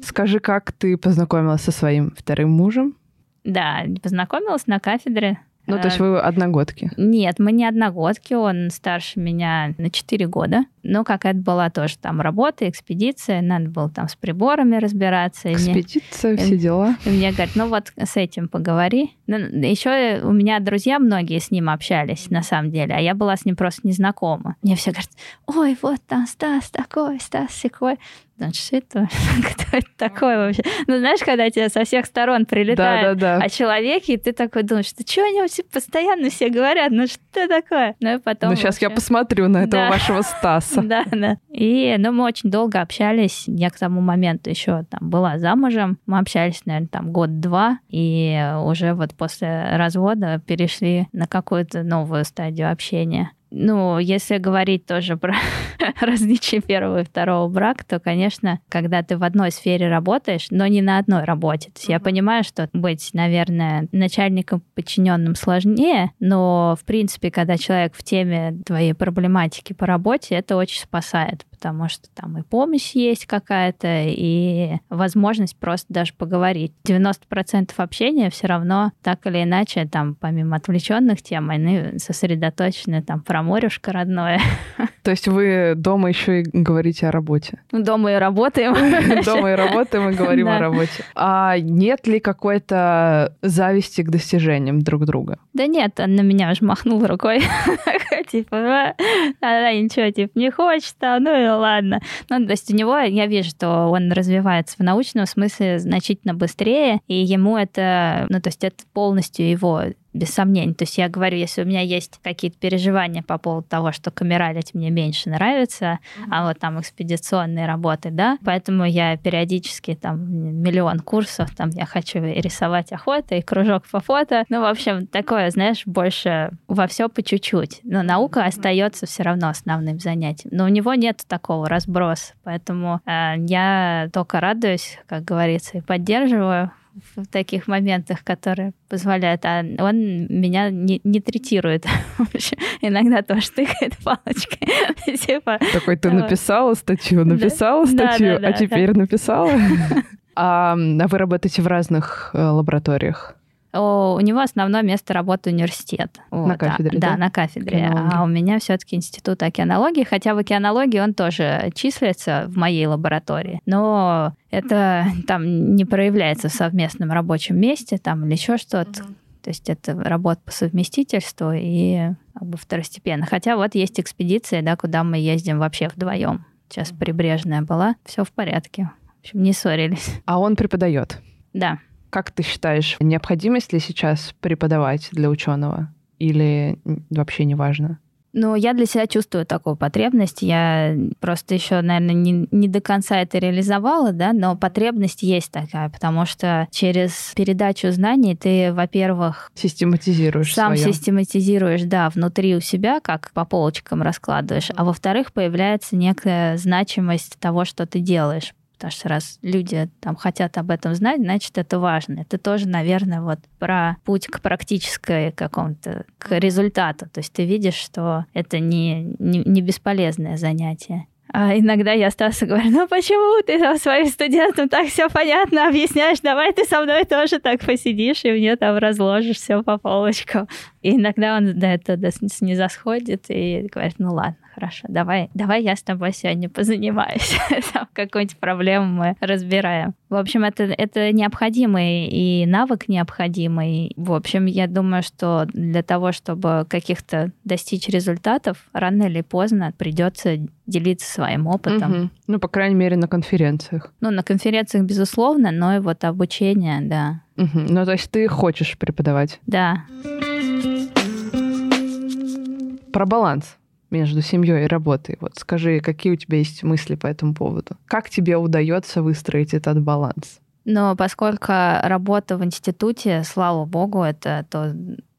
S2: Скажи, как ты познакомилась со своим вторым мужем?
S1: Да, познакомилась на кафедре
S2: ну, то есть вы одногодки?
S1: Нет, мы не одногодки, он старше меня на 4 года. Ну, какая-то была тоже там работа, экспедиция, надо было там с приборами разбираться.
S2: Экспедиция, и все дела.
S1: И мне говорят, ну вот с этим поговори. Ну, еще у меня друзья многие с ним общались, на самом деле, а я была с ним просто незнакома. Мне все говорят, ой, вот там Стас такой, Стас секой значит, что это? Кто это такой вообще? Ну, знаешь, когда тебе со всех сторон прилетает да, да, да. о человеке, и ты такой думаешь, что что они вообще постоянно все говорят? Ну, что такое? Ну, и потом...
S2: Ну, сейчас
S1: вообще...
S2: я посмотрю на этого да. вашего Стаса.
S1: Да, да. И, ну, мы очень долго общались. Я к тому моменту еще там была замужем. Мы общались, наверное, там год-два, и уже вот после развода перешли на какую-то новую стадию общения. Ну, если говорить тоже про различие первого и второго брака, то, конечно, когда ты в одной сфере работаешь, но не на одной работе. То есть я понимаю, что быть, наверное, начальником подчиненным сложнее, но, в принципе, когда человек в теме твоей проблематики по работе, это очень спасает, потому что там и помощь есть какая-то, и возможность просто даже поговорить. 90% общения все равно так или иначе, там, помимо отвлеченных тем, они сосредоточены там про морюшко родное.
S2: То есть вы дома еще и говорите о работе?
S1: Дома и работаем.
S2: Дома и работаем и говорим о работе. А нет ли какой-то зависти к достижениям друг друга?
S1: Да нет, он на меня уже махнул рукой. Типа, она ничего, типа, не хочет, а ну и ладно. Ну, то есть у него, я вижу, что он развивается в научном смысле значительно быстрее, и ему это, ну, то есть это полностью его без сомнений. То есть я говорю, если у меня есть какие-то переживания по поводу того, что камералить мне меньше нравится, mm-hmm. а вот там экспедиционные работы, да, поэтому я периодически там миллион курсов, там я хочу рисовать охота и кружок по фото. Ну, в общем, такое, знаешь, больше во все по чуть-чуть. Но наука mm-hmm. остается все равно основным занятием. Но у него нет такого разброса, поэтому э, я только радуюсь, как говорится, и поддерживаю в таких моментах, которые позволяют, а он меня не, не третирует. Иногда тоже тыкает палочкой.
S2: типа, Такой, ты написала статью, написала статью, а теперь написала? А, а вы работаете в разных э, лабораториях?
S1: У него основное место работы университет.
S2: Вот, на кафедре,
S1: да? Да, на кафедре. А у меня все-таки институт океанологии, хотя в океанологии он тоже числится в моей лаборатории. Но это там не проявляется в совместном рабочем месте там или еще что-то. Угу. То есть это работа по совместительству и как бы второстепенно. Хотя вот есть экспедиция, да, куда мы ездим вообще вдвоем. Сейчас прибрежная была, все в порядке. В общем, не ссорились.
S2: А он преподает?
S1: Да.
S2: Как ты считаешь, необходимость ли сейчас преподавать для ученого или вообще не важно?
S1: Ну, я для себя чувствую такую потребность. Я просто еще, наверное, не, не до конца это реализовала, да, но потребность есть такая, потому что через передачу знаний ты, во-первых...
S2: Систематизируешь
S1: Сам
S2: своё.
S1: систематизируешь, да, внутри у себя, как по полочкам раскладываешь, а во-вторых, появляется некая значимость того, что ты делаешь Потому что раз люди там хотят об этом знать, значит, это важно. Это тоже, наверное, вот про путь к практической какому-то, к результату. То есть ты видишь, что это не, не, не бесполезное занятие. А иногда я Стасу говорю, ну почему ты там своим студентам так все понятно объясняешь, давай ты со мной тоже так посидишь и мне там разложишь все по полочкам. И иногда он до этого не засходит и говорит, ну ладно, хорошо, давай, давай я с тобой сегодня позанимаюсь. Какую-нибудь проблему мы разбираем. В общем, это, это необходимый и навык необходимый. В общем, я думаю, что для того, чтобы каких-то достичь результатов, рано или поздно придется делиться своим опытом.
S2: Угу. Ну, по крайней мере, на конференциях.
S1: Ну, на конференциях, безусловно, но и вот обучение, да.
S2: Угу. Ну, то есть ты хочешь преподавать?
S1: Да.
S2: Про баланс между семьей и работой. Вот скажи, какие у тебя есть мысли по этому поводу? Как тебе удается выстроить этот баланс?
S1: Но поскольку работа в институте, слава богу, это то,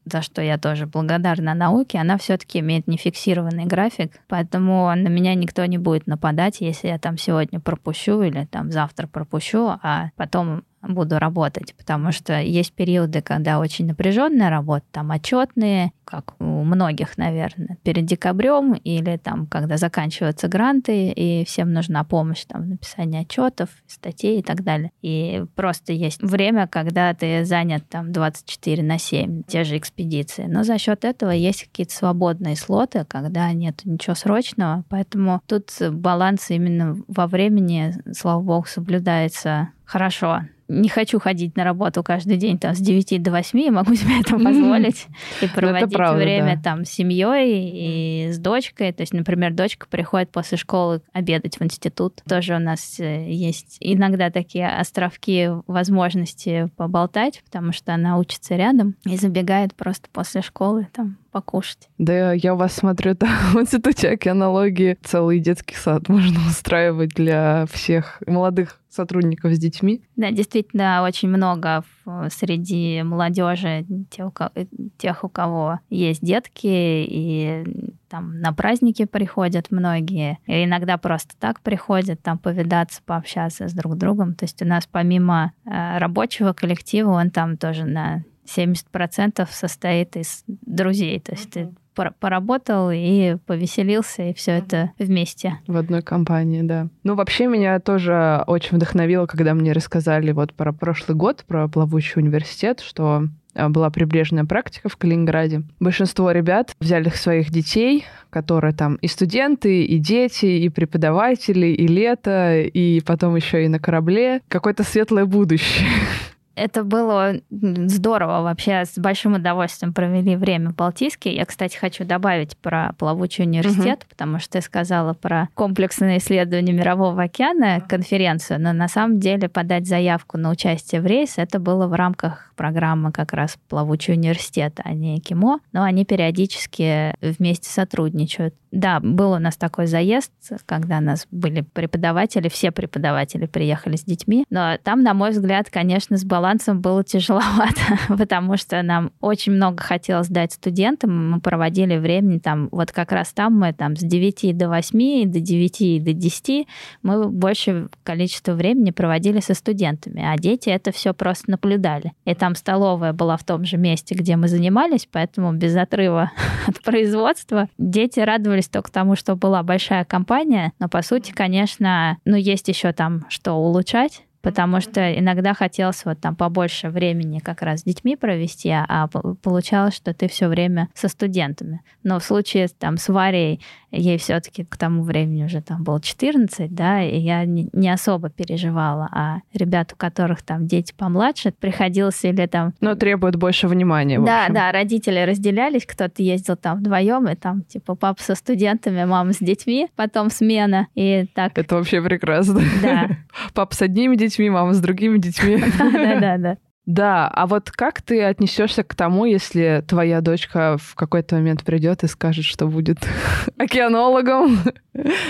S1: за что я тоже благодарна науке, она все-таки имеет нефиксированный график, поэтому на меня никто не будет нападать, если я там сегодня пропущу или там завтра пропущу, а потом буду работать, потому что есть периоды, когда очень напряженная работа, там отчетные, как у многих, наверное, перед декабрем или там, когда заканчиваются гранты, и всем нужна помощь там в написании отчетов, статей и так далее. И просто есть время, когда ты занят там 24 на 7, те же экспедиции. Но за счет этого есть какие-то свободные слоты, когда нет ничего срочного, поэтому тут баланс именно во времени, слава богу, соблюдается хорошо не хочу ходить на работу каждый день там с 9 до 8, я могу себе это позволить и проводить правда, время да. там с семьей и с дочкой. То есть, например, дочка приходит после школы обедать в институт. Тоже у нас э, есть иногда такие островки возможности поболтать, потому что она учится рядом и забегает просто после школы там покушать.
S2: Да, я вас смотрю, там в институте океанологии целый детский сад можно устраивать для всех молодых сотрудников с детьми.
S1: Да, действительно, очень много среди молодежи тех, у кого, тех, у кого есть детки, и там на праздники приходят многие, и иногда просто так приходят там повидаться, пообщаться с друг другом. То есть у нас помимо э, рабочего коллектива, он там тоже на 70% состоит из друзей. То есть ты поработал и повеселился, и все это вместе.
S2: В одной компании, да. Ну, вообще меня тоже очень вдохновило, когда мне рассказали вот про прошлый год, про плавучий университет, что а, была прибрежная практика в Калининграде. Большинство ребят взяли своих детей, которые там и студенты, и дети, и преподаватели, и лето, и потом еще и на корабле. Какое-то светлое будущее.
S1: Это было здорово. Вообще с большим удовольствием провели время в Балтийске. Я, кстати, хочу добавить про плавучий университет, угу. потому что ты сказала про комплексное исследование Мирового океана, конференцию, но на самом деле подать заявку на участие в рейс это было в рамках программы как раз плавучий университет, а не КИМО, но они периодически вместе сотрудничают. Да, был у нас такой заезд, когда у нас были преподаватели, все преподаватели приехали с детьми, но там, на мой взгляд, конечно, с балансом было тяжеловато, потому что нам очень много хотелось дать студентам, мы проводили времени там, вот как раз там мы там с 9 до 8, до 9 до 10, мы больше количество времени проводили со студентами, а дети это все просто наблюдали. И там столовая была в том же месте, где мы занимались, поэтому без отрыва от производства дети радовались радовались только тому, что была большая компания, но по сути, конечно, ну есть еще там что улучшать, потому что иногда хотелось вот там побольше времени как раз с детьми провести, а получалось, что ты все время со студентами. Но в случае там с Варей, ей все-таки к тому времени уже там было 14, да, и я не особо переживала, а ребят, у которых там дети помладше, приходилось или там...
S2: Но требует больше внимания,
S1: Да, да, родители разделялись, кто-то ездил там вдвоем, и там типа папа со студентами, мама с детьми, потом смена, и так...
S2: Это вообще прекрасно. Да. Папа с одними детьми, детьми, мама с другими детьми.
S1: Да-да-да.
S2: Да, а вот как ты отнесешься к тому, если твоя дочка в какой-то момент придет и скажет, что будет океанологом,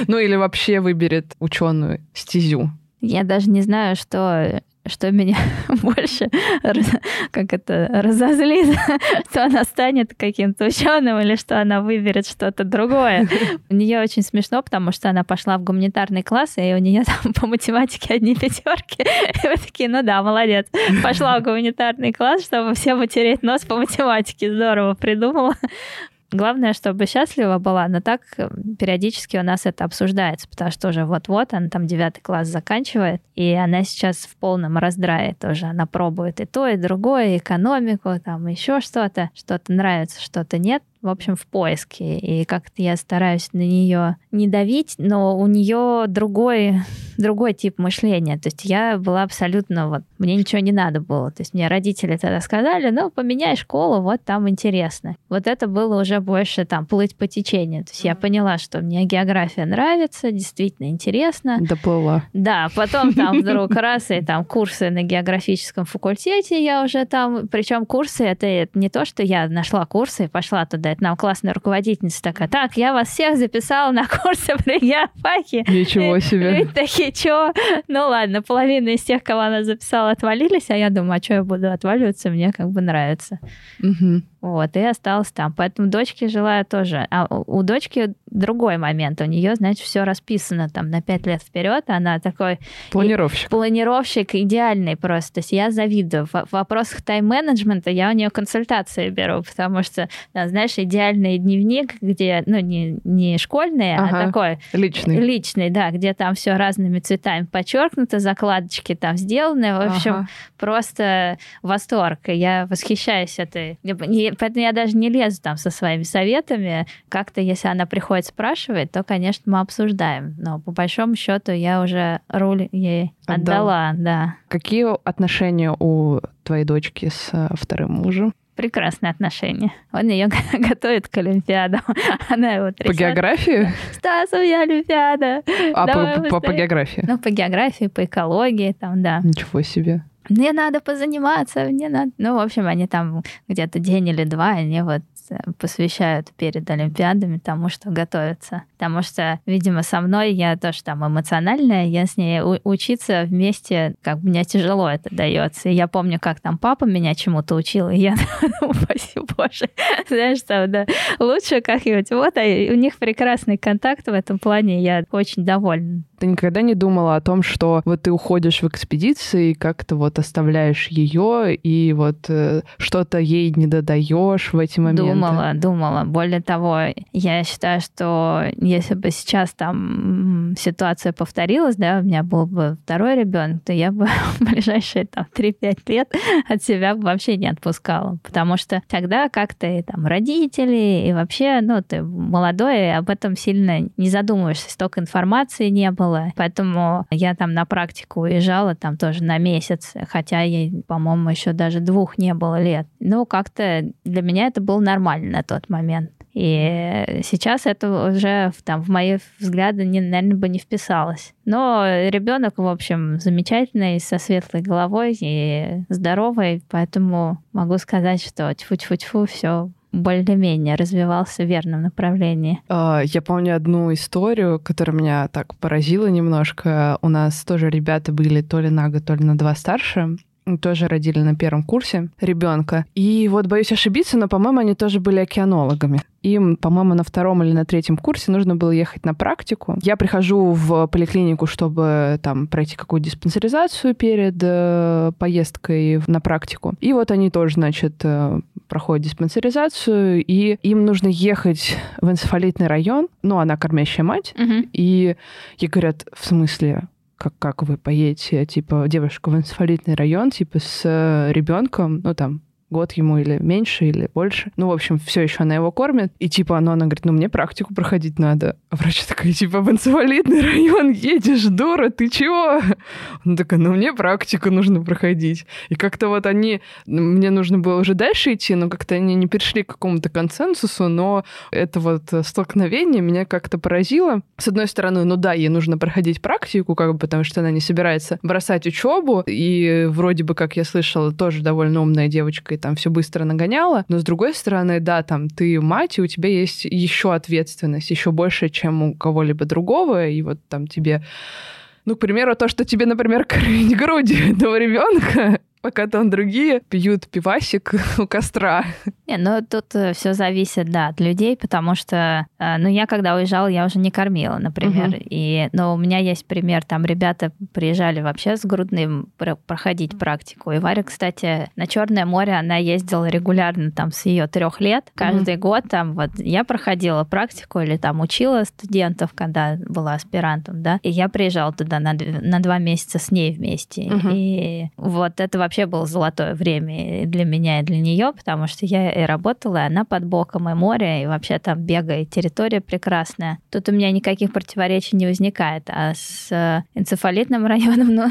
S2: ну или вообще выберет ученую стезю?
S1: Я даже не знаю, что что меня больше как это разозлит, что она станет каким-то ученым или что она выберет что-то другое. У нее очень смешно, потому что она пошла в гуманитарный класс, и у нее там по математике одни пятерки. И вы такие, ну да, молодец. Пошла в гуманитарный класс, чтобы всем утереть нос по математике. Здорово придумала. Главное, чтобы счастлива была, но так э, периодически у нас это обсуждается, потому что уже вот-вот она там девятый класс заканчивает, и она сейчас в полном раздрае тоже. Она пробует и то, и другое, и экономику, там еще что-то. Что-то нравится, что-то нет в общем, в поиске. И как-то я стараюсь на нее не давить, но у нее другой, другой тип мышления. То есть я была абсолютно вот, мне ничего не надо было. То есть мне родители тогда сказали, ну, поменяй школу, вот там интересно. Вот это было уже больше там плыть по течению. То есть я поняла, что мне география нравится, действительно интересно.
S2: Доплыла.
S1: Да, потом там вдруг раз и там курсы на географическом факультете я уже там, причем курсы это не то, что я нашла курсы и пошла туда, это нам классная руководительница такая, так, я вас всех записала на курсы про геофаки.
S2: Ничего себе.
S1: И такие, чё? Ну ладно, половина из тех, кого она записала, отвалились, а я думаю, а что я буду отваливаться, мне как бы нравится.
S2: Угу.
S1: Вот, и осталась там. Поэтому дочке желаю тоже. А у дочки другой момент. У нее, значит, все расписано там на пять лет вперед. Она такой...
S2: Планировщик.
S1: Планировщик идеальный просто. То есть я завидую. В вопросах тайм-менеджмента я у нее консультации беру, потому что, знаешь, идеальный дневник, где, ну, не, не школьный, а ага. а такой...
S2: Личный.
S1: Личный, да, где там все разными цветами подчеркнуто, закладочки там сделаны. В общем, ага. просто восторг. Я восхищаюсь этой поэтому я даже не лезу там со своими советами. Как-то, если она приходит спрашивает, то, конечно, мы обсуждаем. Но по большому счету я уже руль ей отдала, Отдал. да.
S2: Какие отношения у твоей дочки с э, вторым мужем?
S1: прекрасные отношения. Он ее готовит к Олимпиадам. Она его трясет.
S2: По географии?
S1: Стас, у меня Олимпиада.
S2: А по, по, по географии?
S1: Ну, по географии, по экологии, там, да.
S2: Ничего себе
S1: мне надо позаниматься, мне надо... Ну, в общем, они там где-то день или два, они вот э, посвящают перед Олимпиадами тому, что готовятся. Потому что, видимо, со мной я тоже там эмоциональная, я с ней учиться вместе, как бы мне тяжело это дается. И я помню, как там папа меня чему-то учил, и я упаси боже, знаешь, там, да, лучше как-нибудь. Вот, а у них прекрасный контакт в этом плане, я очень довольна.
S2: Ты никогда не думала о том, что вот ты уходишь в экспедиции, как-то вот оставляешь ее, и вот э, что-то ей не додаешь в эти моменты?
S1: Думала, думала. Более того, я считаю, что если бы сейчас там ситуация повторилась, да, у меня был бы второй ребенок, то я бы в ближайшие там 3-5 лет от себя вообще не отпускала. Потому что тогда как-то и там родители, и вообще, ну, ты молодой, и об этом сильно не задумываешься. Столько информации не было. Поэтому я там на практику уезжала там тоже на месяц, хотя ей, по-моему, еще даже двух не было лет. Ну, как-то для меня это было нормально на тот момент. И сейчас это уже там, в мои взгляды, не, наверное, бы не вписалось. Но ребенок, в общем, замечательный, со светлой головой и здоровый, поэтому могу сказать, что тьфу-тьфу-тьфу, все более-менее развивался в верном направлении.
S2: А, я помню одну историю, которая меня так поразила немножко. У нас тоже ребята были то ли на год, то ли на два старше тоже родили на первом курсе ребенка. И вот боюсь ошибиться, но, по-моему, они тоже были океанологами. Им, по-моему, на втором или на третьем курсе нужно было ехать на практику. Я прихожу в поликлинику, чтобы там пройти какую-то диспансеризацию перед э, поездкой на практику. И вот они тоже, значит, э, проходят диспансеризацию, и им нужно ехать в энцефалитный район. Ну, она кормящая мать.
S1: Угу.
S2: И ей говорят, в смысле, как, как вы поедете, типа, девушка в энцефалитный район, типа, с э, ребенком, ну, там, год ему или меньше, или больше. Ну, в общем, все еще она его кормит. И типа она, она говорит, ну мне практику проходить надо. А врач такая, типа, в инвалидный район едешь, дура, ты чего? Она такая, ну мне практику нужно проходить. И как-то вот они, мне нужно было уже дальше идти, но как-то они не пришли к какому-то консенсусу, но это вот столкновение меня как-то поразило. С одной стороны, ну да, ей нужно проходить практику, как бы, потому что она не собирается бросать учебу, и вроде бы, как я слышала, тоже довольно умная девочка, и там все быстро нагоняла. Но с другой стороны, да, там ты мать, и у тебя есть еще ответственность, еще больше, чем у кого-либо другого, и вот там тебе ну, к примеру, то, что тебе, например, кормить грудью этого ребенка, пока там другие пьют пивасик у костра.
S1: Не, ну тут э, все зависит, да, от людей, потому что, э, ну, я когда уезжала, я уже не кормила, например. Угу. И, но у меня есть пример, там ребята приезжали вообще с грудным проходить практику. И Варя, кстати, на Черное море она ездила регулярно там с ее трех лет. Каждый угу. год там вот я проходила практику или там учила студентов, когда была аспирантом, да, и я приезжала туда на, на два месяца с ней вместе. Угу. И вот это вообще вообще было золотое время для меня и для нее, потому что я и работала, и она под боком, и море, и вообще там бегает, территория прекрасная. Тут у меня никаких противоречий не возникает. А с э, энцефалитным районом, ну,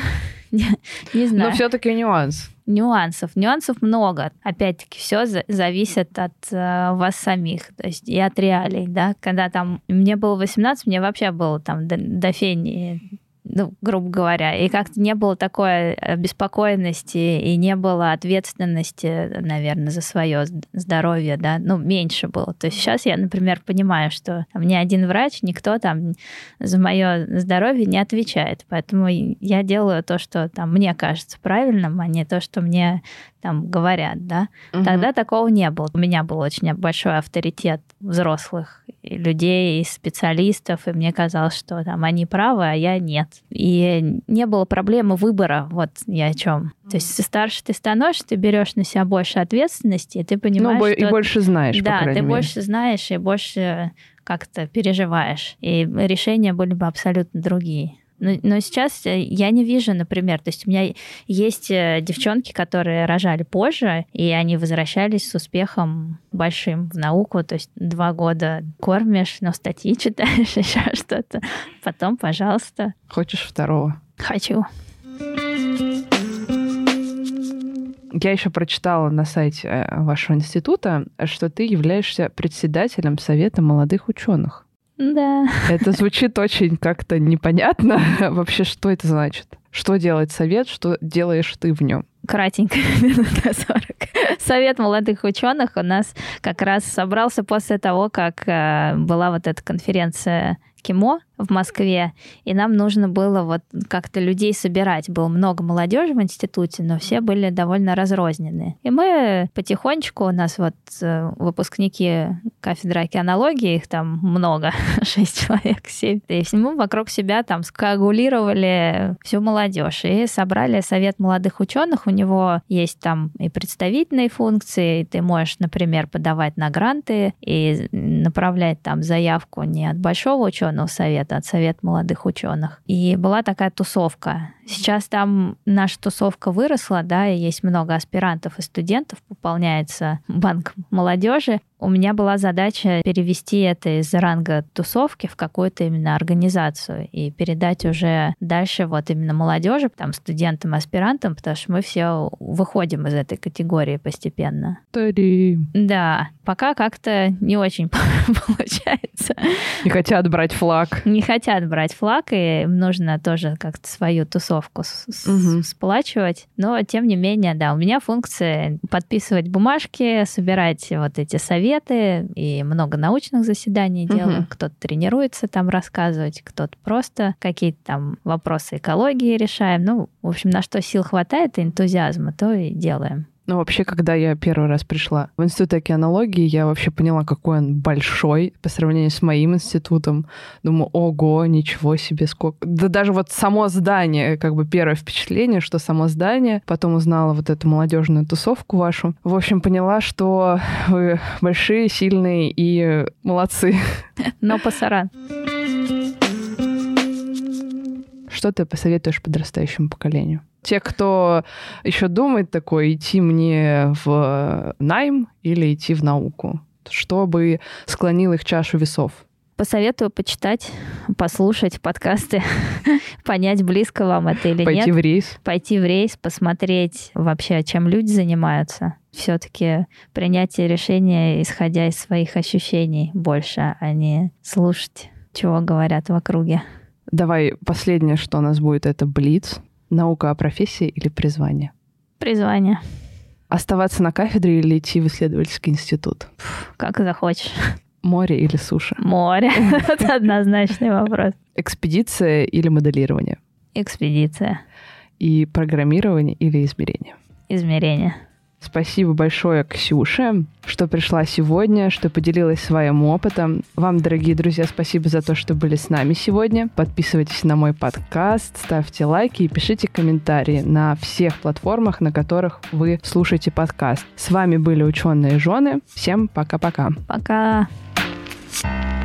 S1: не, не знаю.
S2: Но все-таки нюанс.
S1: Нюансов. Нюансов много. Опять-таки, все зависит от э, вас самих, то есть и от реалий, да. Когда там мне было 18, мне вообще было там до, до фени ну, грубо говоря, и как-то не было такой беспокойности и не было ответственности, наверное, за свое здоровье, да, ну, меньше было. То есть сейчас я, например, понимаю, что мне один врач, никто там за мое здоровье не отвечает, поэтому я делаю то, что там мне кажется правильным, а не то, что мне там говорят, да. Угу. Тогда такого не было. У меня был очень большой авторитет взрослых людей, специалистов, и мне казалось, что там они правы, а я нет. И не было проблемы выбора, вот я о чем. То есть, старше ты становишься, ты берешь на себя больше ответственности, и ты понимаешь,
S2: ну,
S1: что...
S2: и больше знаешь,
S1: Да, ты
S2: мере.
S1: больше знаешь и больше как-то переживаешь. И решения были бы абсолютно другие. Но, но сейчас э, я не вижу, например, то есть у меня есть э, девчонки, которые рожали позже, и они возвращались с успехом большим в науку, то есть два года кормишь, но статьи читаешь, еще что-то. Потом, пожалуйста.
S2: Хочешь второго?
S1: Хочу.
S2: Я еще прочитала на сайте э, вашего института, что ты являешься председателем Совета молодых ученых.
S1: Да.
S2: Это звучит очень как-то непонятно. Вообще, что это значит? Что делает совет, что делаешь ты в нем?
S1: Кратенько, минут на 40. Совет молодых ученых у нас как раз собрался после того, как э, была вот эта конференция КИМО в Москве, и нам нужно было вот как-то людей собирать. Было много молодежи в институте, но все были довольно разрознены. И мы потихонечку, у нас вот э, выпускники кафедры океанологии, их там много, шесть человек, семь, и мы вокруг себя там скоагулировали всю молодежь и собрали совет молодых ученых. У него есть там и представительные функции, ты можешь, например, подавать на гранты и направлять там заявку не от большого ученого совета, от Совета молодых ученых. И была такая тусовка. Сейчас там наша тусовка выросла, да, и есть много аспирантов и студентов, пополняется банк молодежи. У меня была задача перевести это из ранга тусовки в какую-то именно организацию и передать уже дальше вот именно молодежи, там, студентам, аспирантам, потому что мы все выходим из этой категории постепенно.
S2: Тари.
S1: Да, пока как-то не очень получается.
S2: Не хотят брать флаг.
S1: Не хотят брать флаг, и им нужно тоже как-то свою тусовку угу. сплачивать. Но, тем не менее, да, у меня функция подписывать бумажки, собирать вот эти советы, и много научных заседаний угу. делаю. Кто-то тренируется там рассказывать, кто-то просто какие-то там вопросы экологии решаем. Ну, в общем, на что сил хватает и энтузиазма, то и делаем.
S2: Ну, вообще, когда я первый раз пришла в институт океанологии, я вообще поняла, какой он большой по сравнению с моим институтом. Думаю, ого, ничего себе, сколько... Да даже вот само здание, как бы первое впечатление, что само здание. Потом узнала вот эту молодежную тусовку вашу. В общем, поняла, что вы большие, сильные и молодцы.
S1: Но пасаран.
S2: Что ты посоветуешь подрастающему поколению? Те, кто еще думает такое, идти мне в найм или идти в науку, чтобы склонил их чашу весов.
S1: Посоветую почитать, послушать подкасты, понять, близко вам это или
S2: Пойти
S1: нет.
S2: Пойти в рейс.
S1: Пойти в рейс, посмотреть вообще, чем люди занимаются. Все-таки принятие решения, исходя из своих ощущений больше, а не слушать, чего говорят в округе.
S2: Давай последнее, что у нас будет, это Блиц. Наука о профессии или призвание?
S1: Призвание.
S2: Оставаться на кафедре или идти в исследовательский институт?
S1: Как захочешь.
S2: Море или суша?
S1: Море. Это однозначный вопрос.
S2: Экспедиция или моделирование?
S1: Экспедиция.
S2: И программирование или измерение?
S1: Измерение.
S2: Спасибо большое Ксюше, что пришла сегодня, что поделилась своим опытом. Вам, дорогие друзья, спасибо за то, что были с нами сегодня. Подписывайтесь на мой подкаст, ставьте лайки и пишите комментарии на всех платформах, на которых вы слушаете подкаст. С вами были ученые жены. Всем пока-пока.
S1: Пока. -пока. пока.